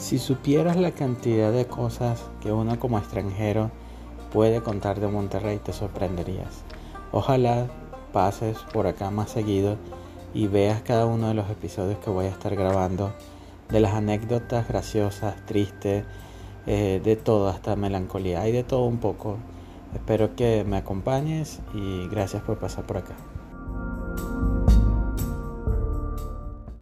Si supieras la cantidad de cosas que uno como extranjero puede contar de Monterrey, te sorprenderías. Ojalá pases por acá más seguido y veas cada uno de los episodios que voy a estar grabando, de las anécdotas graciosas, tristes, eh, de todo, hasta melancolía. Hay de todo un poco. Espero que me acompañes y gracias por pasar por acá.